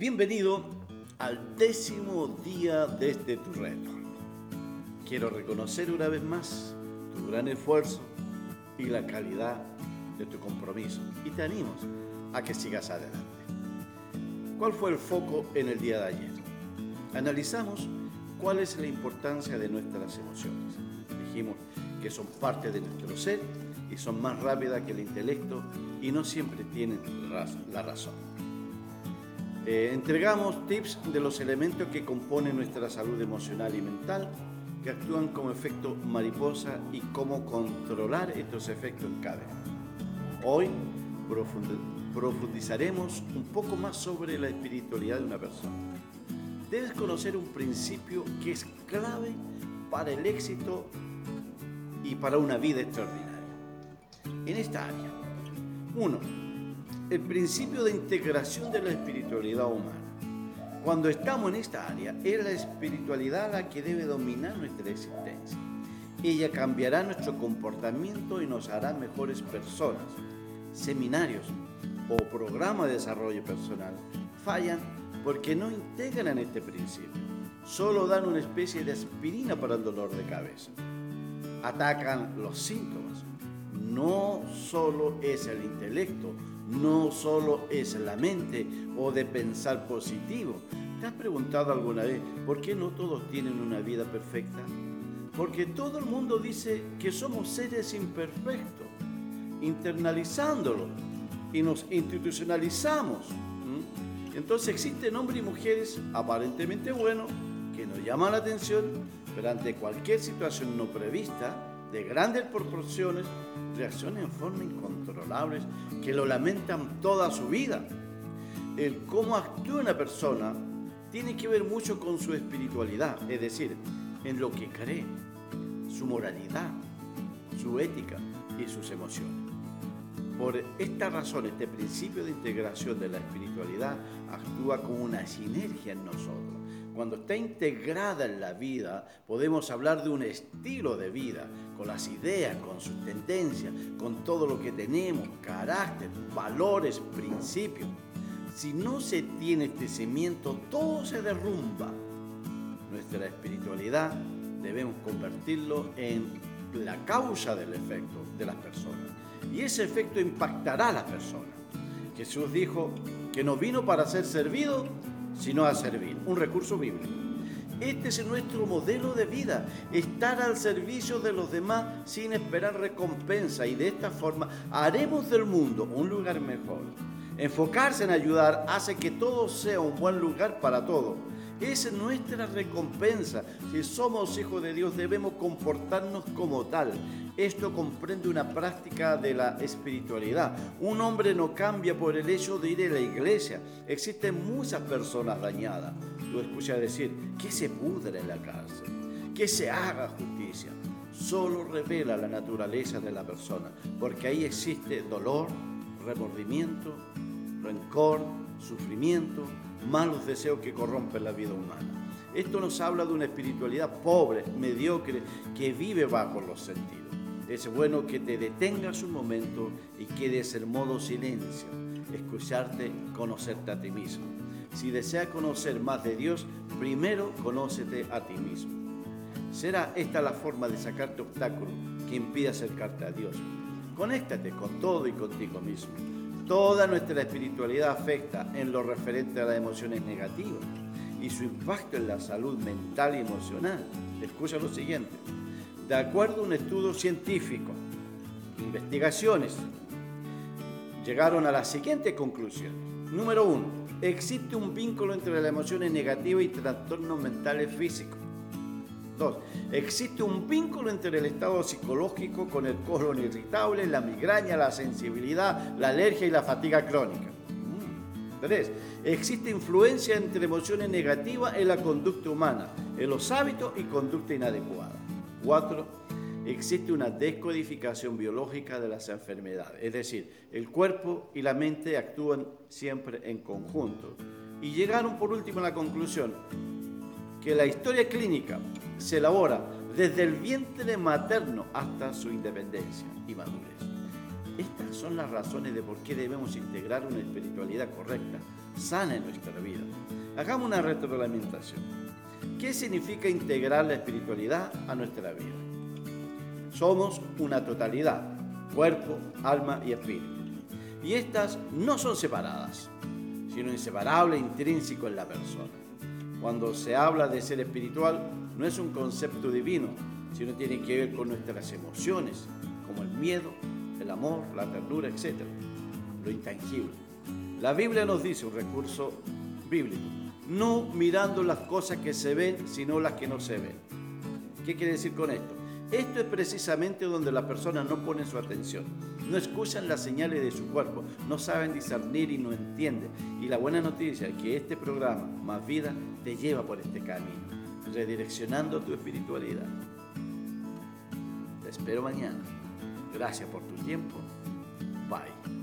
Bienvenido al décimo día desde tu reto. Quiero reconocer una vez más tu gran esfuerzo y la calidad de tu compromiso y te animo a que sigas adelante. ¿Cuál fue el foco en el día de ayer? Analizamos cuál es la importancia de nuestras emociones. Dijimos que son parte de nuestro ser y son más rápidas que el intelecto y no siempre tienen la razón. Eh, entregamos tips de los elementos que componen nuestra salud emocional y mental, que actúan como efecto mariposa y cómo controlar estos efectos en cadena. Hoy profundizaremos un poco más sobre la espiritualidad de una persona. Debes conocer un principio que es clave para el éxito y para una vida extraordinaria. En esta área, uno, el principio de integración de la espiritualidad humana. Cuando estamos en esta área, es la espiritualidad la que debe dominar nuestra existencia. Ella cambiará nuestro comportamiento y nos hará mejores personas. Seminarios o programas de desarrollo personal fallan porque no integran este principio. Solo dan una especie de aspirina para el dolor de cabeza. Atacan los síntomas. No solo es el intelecto, no solo es la mente o de pensar positivo. ¿Te has preguntado alguna vez por qué no todos tienen una vida perfecta? Porque todo el mundo dice que somos seres imperfectos, internalizándolo y nos institucionalizamos. Entonces existen hombres y mujeres aparentemente buenos que nos llaman la atención, pero ante cualquier situación no prevista, de grandes proporciones, reaccionan en forma incontrolable que lo lamentan toda su vida. El cómo actúa una persona tiene que ver mucho con su espiritualidad, es decir, en lo que cree, su moralidad, su ética y sus emociones. Por esta razón, este principio de integración de la espiritualidad actúa como una sinergia en nosotros cuando está integrada en la vida, podemos hablar de un estilo de vida, con las ideas, con sus tendencias, con todo lo que tenemos, carácter, valores, principios. Si no se tiene este cimiento, todo se derrumba. Nuestra espiritualidad debemos convertirlo en la causa del efecto de las personas. Y ese efecto impactará a las personas. Jesús dijo que no vino para ser servido, sino a servir. Un recurso bíblico. Este es nuestro modelo de vida, estar al servicio de los demás sin esperar recompensa y de esta forma haremos del mundo un lugar mejor. Enfocarse en ayudar hace que todo sea un buen lugar para todos es nuestra recompensa. Si somos hijos de Dios debemos comportarnos como tal. Esto comprende una práctica de la espiritualidad. Un hombre no cambia por el hecho de ir a la iglesia. Existen muchas personas dañadas. Tú escuchas decir que se pudre en la cárcel, que se haga justicia. Solo revela la naturaleza de la persona, porque ahí existe dolor, remordimiento, rencor, sufrimiento, malos deseos que corrompen la vida humana. Esto nos habla de una espiritualidad pobre, mediocre, que vive bajo los sentidos. Es bueno que te detengas un momento y quedes en modo silencio, escucharte, conocerte a ti mismo. Si deseas conocer más de Dios, primero conócete a ti mismo. ¿Será esta la forma de sacarte obstáculos que impide acercarte a Dios? Conéctate con todo y contigo mismo. Toda nuestra espiritualidad afecta en lo referente a las emociones negativas y su impacto en la salud mental y emocional. Escucha lo siguiente. De acuerdo a un estudio científico, investigaciones llegaron a la siguiente conclusión. Número uno, existe un vínculo entre las emociones negativas y trastornos mentales físicos. Dos, existe un vínculo entre el estado psicológico con el colon irritable, la migraña, la sensibilidad, la alergia y la fatiga crónica. Mm. Tres, existe influencia entre emociones negativas en la conducta humana, en los hábitos y conducta inadecuada. Cuatro, existe una descodificación biológica de las enfermedades, es decir, el cuerpo y la mente actúan siempre en conjunto. Y llegaron por último a la conclusión que la historia clínica se elabora desde el vientre materno hasta su independencia y madurez. Estas son las razones de por qué debemos integrar una espiritualidad correcta, sana en nuestra vida. Hagamos una retroalimentación. ¿Qué significa integrar la espiritualidad a nuestra vida? Somos una totalidad, cuerpo, alma y espíritu. Y estas no son separadas, sino inseparable e intrínseco en la persona. Cuando se habla de ser espiritual, no es un concepto divino, sino tiene que ver con nuestras emociones, como el miedo, el amor, la ternura, etc. Lo intangible. La Biblia nos dice un recurso bíblico, no mirando las cosas que se ven, sino las que no se ven. ¿Qué quiere decir con esto? Esto es precisamente donde las personas no ponen su atención, no escuchan las señales de su cuerpo, no saben discernir y no entienden. Y la buena noticia es que este programa, Más Vida, te lleva por este camino, redireccionando tu espiritualidad. Te espero mañana. Gracias por tu tiempo. Bye.